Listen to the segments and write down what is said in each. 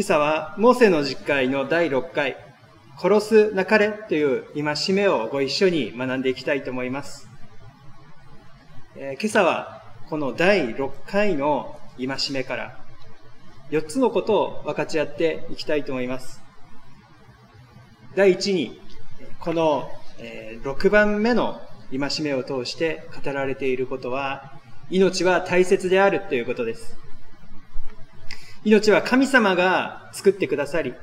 今朝は、モーセの実会の第6回、殺すなかれという戒めをご一緒に学んでいきたいと思います。えー、今朝は、この第6回の戒めから、4つのことを分かち合っていきたいと思います。第1に、この6番目の戒めを通して語られていることは、命は大切であるということです。命は神様が作ってくださり、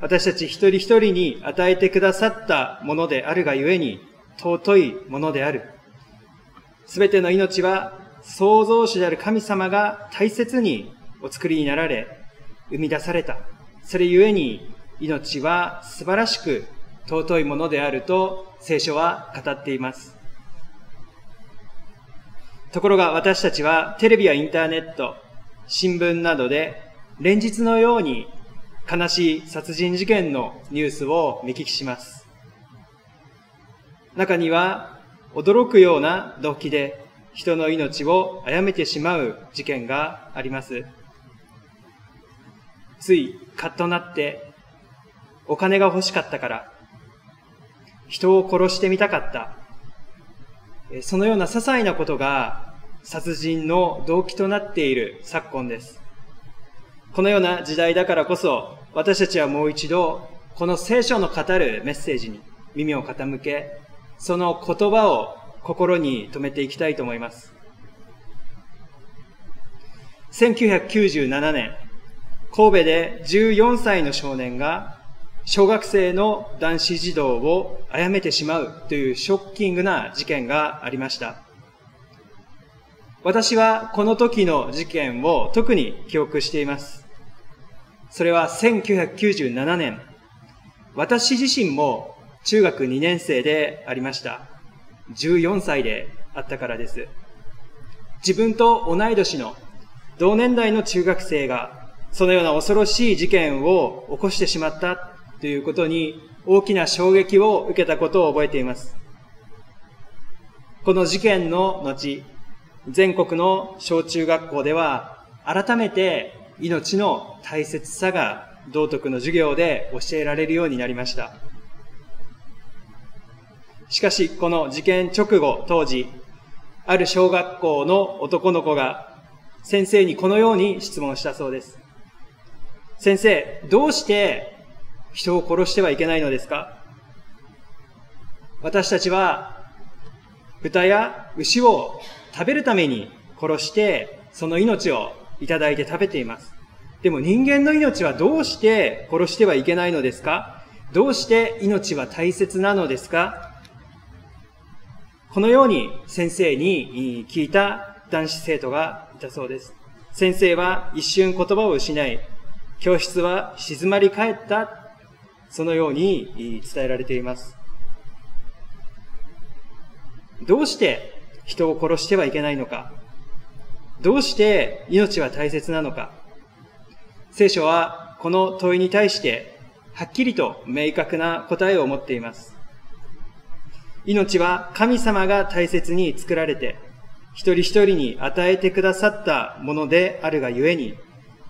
私たち一人一人に与えてくださったものであるがゆえに、尊いものである。すべての命は創造主である神様が大切にお作りになられ、生み出された。それゆえに命は素晴らしく尊いものであると聖書は語っています。ところが私たちはテレビやインターネット、新聞などで連日のように悲しい殺人事件のニュースを見聞きします。中には驚くような動機で人の命を殺めてしまう事件があります。ついカッとなってお金が欲しかったから人を殺してみたかった。そのような些細なことが殺人の動機となっている昨今です。このような時代だからこそ、私たちはもう一度、この聖書の語るメッセージに耳を傾け、その言葉を心に留めていきたいと思います。1997年、神戸で14歳の少年が小学生の男子児童を殺めてしまうというショッキングな事件がありました。私はこの時の事件を特に記憶しています。それは1997年、私自身も中学2年生でありました。14歳であったからです。自分と同い年の同年代の中学生がそのような恐ろしい事件を起こしてしまったということに大きな衝撃を受けたことを覚えています。この事件の後、全国の小中学校では改めて命の大切さが道徳の授業で教えられるようになりました。しかし、この事件直後、当時、ある小学校の男の子が先生にこのように質問したそうです。先生、どうして人を殺してはいけないのですか？私たちは豚や牛を食べるために殺してその命をいただいて食べています。でも人間の命はどうして殺してはいけないのですか？どうして命は大切なのですか？このように先生に聞いた男子生徒がいたそうです。先生は一瞬言葉を失い、教室は静まり返ったそのように伝えられています。どうして人を殺してはいけないのかどうして命は大切なのか聖書はこの問いに対してはっきりと明確な答えを持っています。命は神様が大切に作られて、一人一人に与えてくださったものであるがゆえに、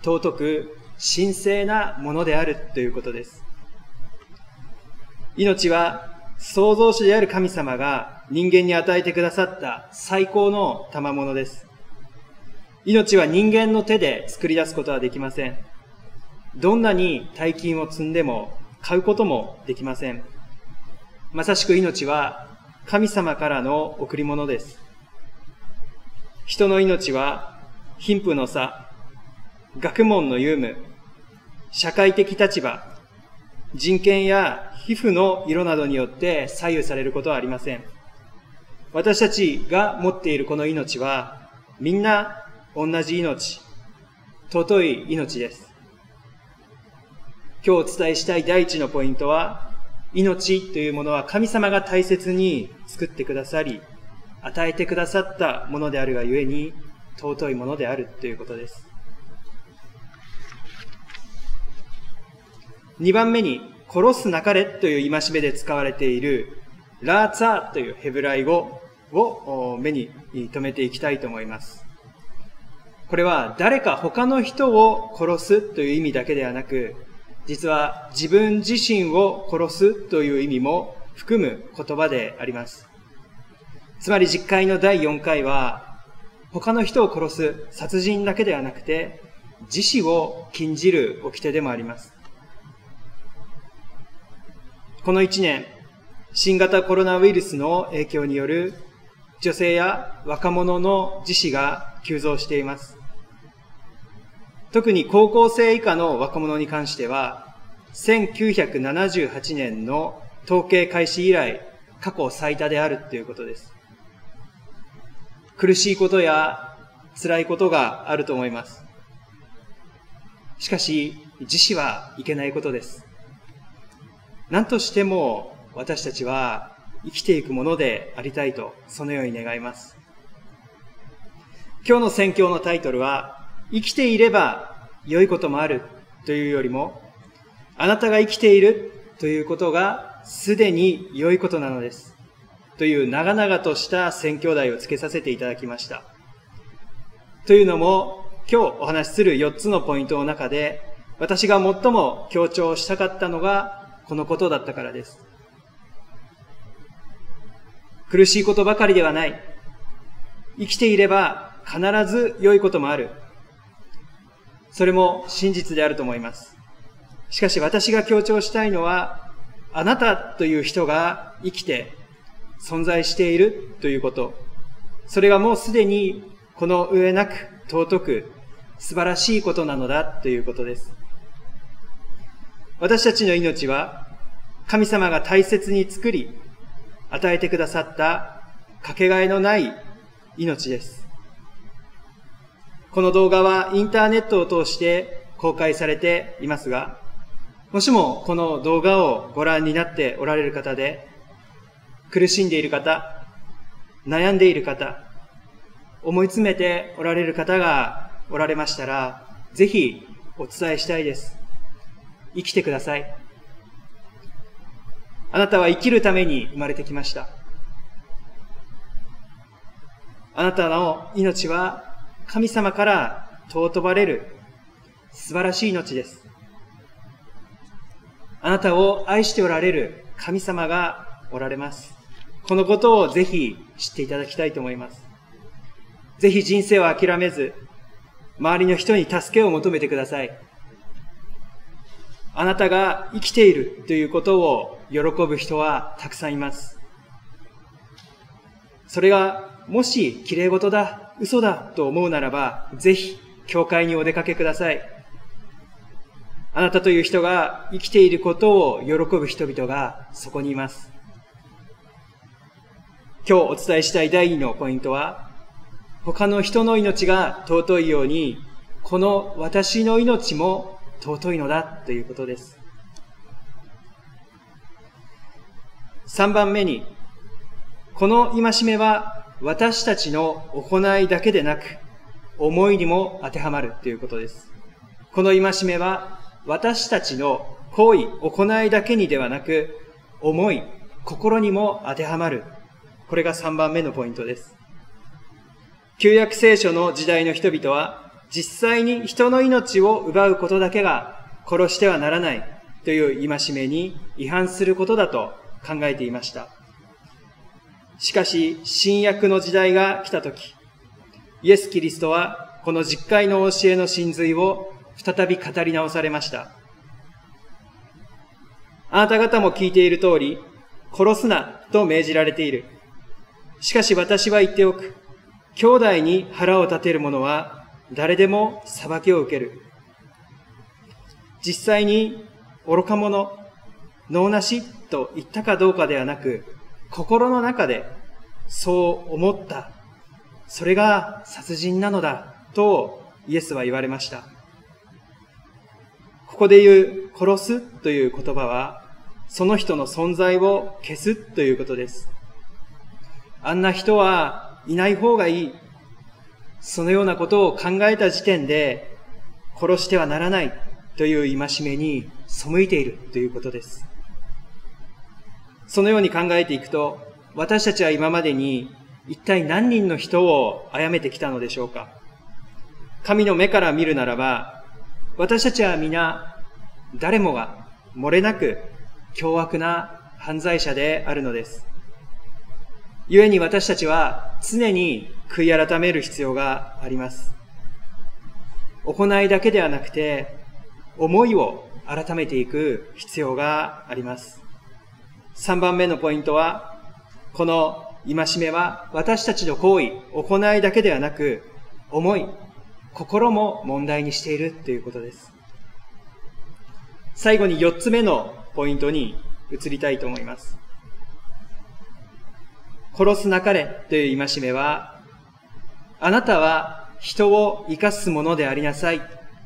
尊く神聖なものであるということです。命は創造主である神様が人間に与えてくださった最高の賜物です。命は人間の手で作り出すことはできません。どんなに大金を積んでも買うこともできません。まさしく命は神様からの贈り物です。人の命は貧富の差、学問の有無、社会的立場、人権や皮膚の色などによって左右されることはありません。私たちが持っているこの命は、みんな同じ命、尊い命です。今日お伝えしたい第一のポイントは、命というものは神様が大切に作ってくださり、与えてくださったものであるがゆえに、尊いものであるということです。2番目に、殺すなかれという戒めで使われている、ラーツァーというヘブライ語を目に留めていきたいと思います。これは誰か他の人を殺すという意味だけではなく、実は自分自身を殺すという意味も含む言葉であります。つまり実会の第4回は、他の人を殺す殺人だけではなくて、自死を禁じる掟でもあります。この1年、新型コロナウイルスの影響による女性や若者の自死が急増しています。特に高校生以下の若者に関しては、1978年の統計開始以来、過去最多であるということです。苦しいことや辛いことがあると思います。しかし、自死はいけないことです。何としても私たちは生きていくものでありたいと、そのように願います。今日の宣教のタイトルは、生きていれば良いこともあるというよりも、あなたが生きているということがすでに良いことなのです。という長々とした宣教題をつけさせていただきました。というのも、今日お話しする4つのポイントの中で、私が最も強調したかったのがこのことだったからです。苦しいことばかりではない。生きていれば必ず良いこともある。それも真実であると思います。しかし私が強調したいのは、あなたという人が生きて存在しているということ。それがもうすでにこの上なく尊く素晴らしいことなのだということです。私たちの命は神様が大切に作り、与えてくださったかけがえのない命です。この動画はインターネットを通して公開されていますが、もしもこの動画をご覧になっておられる方で、苦しんでいる方、悩んでいる方、思い詰めておられる方がおられましたら、ぜひお伝えしたいです。生きてください。あなたは生きるために生まれてきました。あなたの命は神様から尊ばれる素晴らしい命です。あなたを愛しておられる神様がおられます。このことをぜひ知っていただきたいと思います。ぜひ人生を諦めず、周りの人に助けを求めてください。あなたが生きているということを喜ぶ人はたくさんいます。それがもし綺麗事だ、嘘だと思うならば、ぜひ教会にお出かけください。あなたという人が生きていることを喜ぶ人々がそこにいます。今日お伝えしたい第2のポイントは、他の人の命が尊いように、この私の命も尊いのだということです。3番目に、この戒めは私たちの行いだけでなく、思いにも当てはまるということです。この戒めは私たちの行為、行いだけにではなく、思い、心にも当てはまる。これが3番目のポイントです。旧約聖書の時代の人々は、実際に人の命を奪うことだけが殺してはならないという戒めに違反することだと考えていました。しかし、新約の時代が来たとき、イエス・キリストはこの実会の教えの真髄を再び語り直されました。あなた方も聞いている通り、殺すなと命じられている。しかし私は言っておく。兄弟に腹を立てる者は誰でも裁きを受ける。実際に愚か者、脳なしと言ったかどうかではなく、心の中でそう思った。それが殺人なのだとイエスは言われました。ここで言う殺すという言葉は、その人の存在を消すということです。あんな人はいない方がいいそのようなことを考えた時点で、殺してはならないという戒めに背いているということです。そのように考えていくと、私たちは今までに一体何人の人を殺めてきたのでしょうか神の目から見るならば、私たちは皆、誰もが漏れなく凶悪な犯罪者であるのです。故に私たちは常に悔い改める必要があります。行いだけではなくて、思いを改めていく必要があります。3番目のポイントは、この戒めは私たちの行為、行いだけではなく、思い、心も問題にしているということです。最後に4つ目のポイントに移りたいと思います。殺すなかれという戒めは、あなたは人を生かすものでありなさい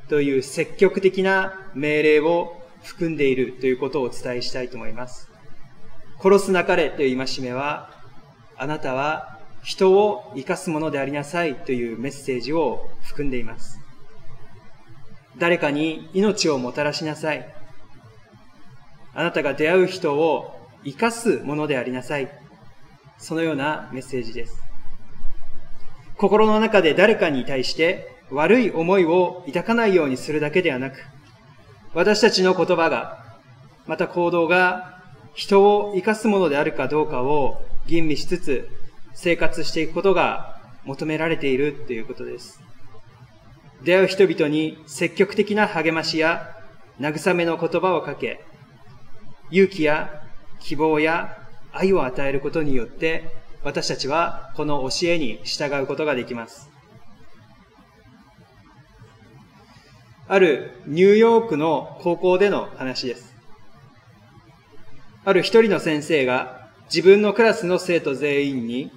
という積極的な命令を含んでいるということをお伝えしたいと思います。殺すなかれという戒めは、あなたは人を生かすものでありなさいというメッセージを含んでいます。誰かに命をもたらしなさい。あなたが出会う人を生かすものでありなさい。そのようなメッセージです。心の中で誰かに対して悪い思いを抱かないようにするだけではなく、私たちの言葉が、また行動が人を生かすものであるかどうかを吟味しつつ生活していくことが求められているということです。出会う人々に積極的な励ましや慰めの言葉をかけ、勇気や希望や愛を与えることによって、私たちはこの教えに従うことができます。あるニューヨークの高校での話です。ある一人の先生が自分のクラスの生徒全員に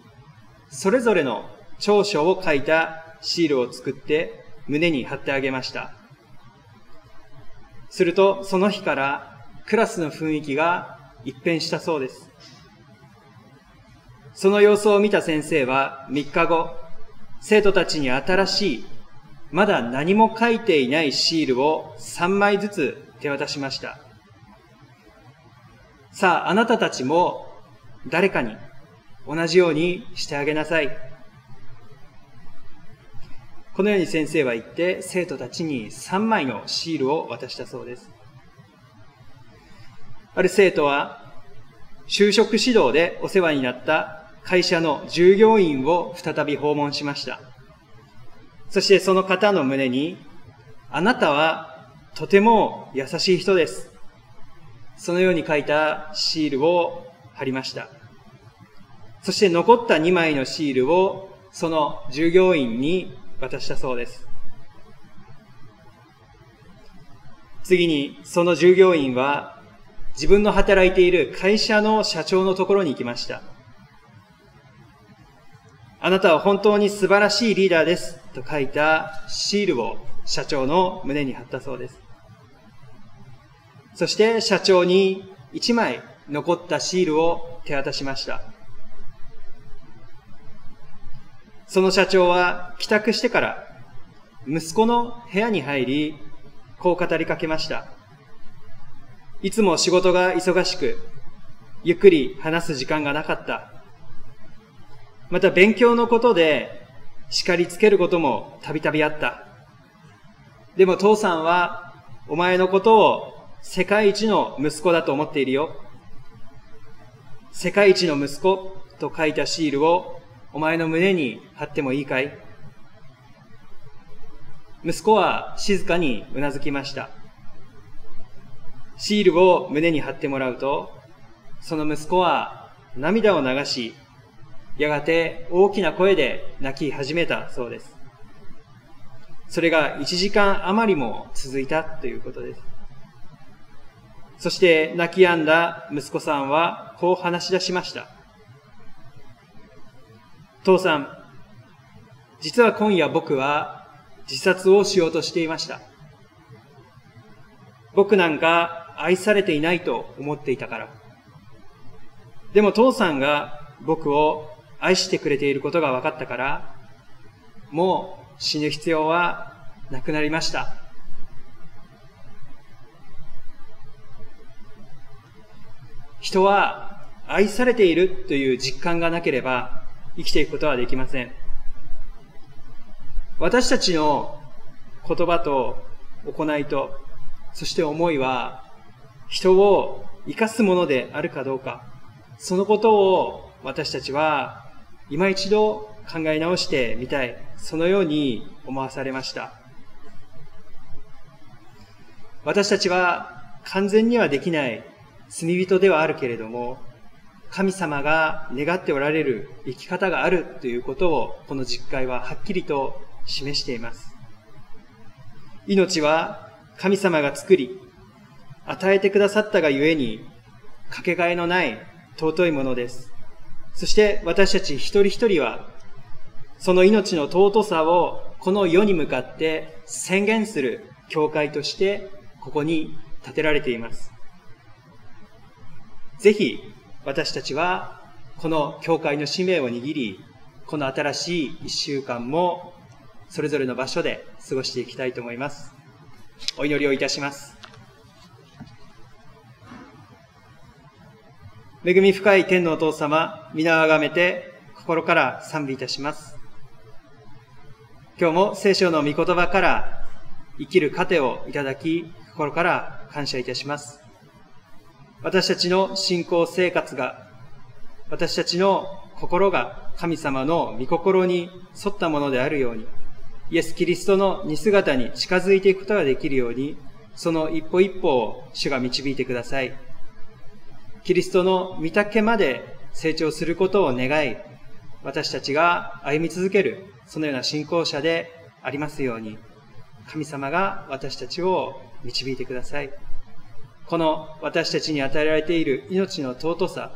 それぞれの長所を書いたシールを作って胸に貼ってあげました。するとその日からクラスの雰囲気が一変したそうです。その様子を見た先生は3日後、生徒たちに新しい、まだ何も書いていないシールを3枚ずつ手渡しました。さあ、あなたたちも誰かに同じようにしてあげなさい。このように先生は言って生徒たちに3枚のシールを渡したそうです。ある生徒は、就職指導でお世話になった会社の従業員を再び訪問しました。そしてその方の胸に、あなたはとても優しい人です。そのように書いたシールを貼りました。そして残った2枚のシールをその従業員に渡したそうです。次にその従業員は自分の働いている会社の社長のところに行きました。あなたは本当に素晴らしいリーダーですと書いたシールを社長の胸に貼ったそうです。そして社長に1枚残ったシールを手渡しました。その社長は帰宅してから息子の部屋に入り、こう語りかけました。いつも仕事が忙しく、ゆっくり話す時間がなかった。また勉強のことで叱りつけることもたびたびあった。でも父さんはお前のことを世界一の息子だと思っているよ。世界一の息子と書いたシールをお前の胸に貼ってもいいかい息子は静かにうなずきました。シールを胸に貼ってもらうと、その息子は涙を流し、やがて大きな声で泣き始めたそうです。それが1時間余りも続いたということです。そして泣き止んだ息子さんはこう話し出しました。父さん、実は今夜僕は自殺をしようとしていました。僕なんか愛されていないと思っていたから。でも父さんが僕を愛してくれていることが分かったから、もう死ぬ必要はなくなりました。人は愛されているという実感がなければ生きていくことはできません。私たちの言葉と行いと、そして思いは、人を生かすものであるかどうか、そのことを私たちは今一度考え直してみたい、そのように思わされました。私たちは完全にはできない罪人ではあるけれども、神様が願っておられる生き方があるということをこの実会ははっきりと示しています。命は神様が作り、与えてくださったがゆえに、かけがえのない尊いものです。そして私たち一人一人は、その命の尊さをこの世に向かって宣言する教会としてここに建てられています。ぜひ私たちはこの教会の使命を握り、この新しい一週間もそれぞれの場所で過ごしていきたいと思います。お祈りをいたします。恵み深い天のお父様、皆をあがめて心から賛美いたします。今日も聖書の御言葉から生きる糧をいただき、心から感謝いたします。私たちの信仰生活が、私たちの心が神様の御心に沿ったものであるように、イエス・キリストの似姿に近づいていくことができるように、その一歩一歩を主が導いてください。キリストの御丈まで成長することを願い、私たちが歩み続ける、そのような信仰者でありますように、神様が私たちを導いてください。この私たちに与えられている命の尊さ、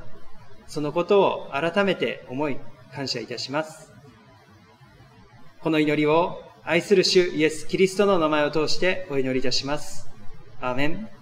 そのことを改めて思い、感謝いたします。この祈りを愛する主イエス・キリストの名前を通してお祈りいたします。アーメン。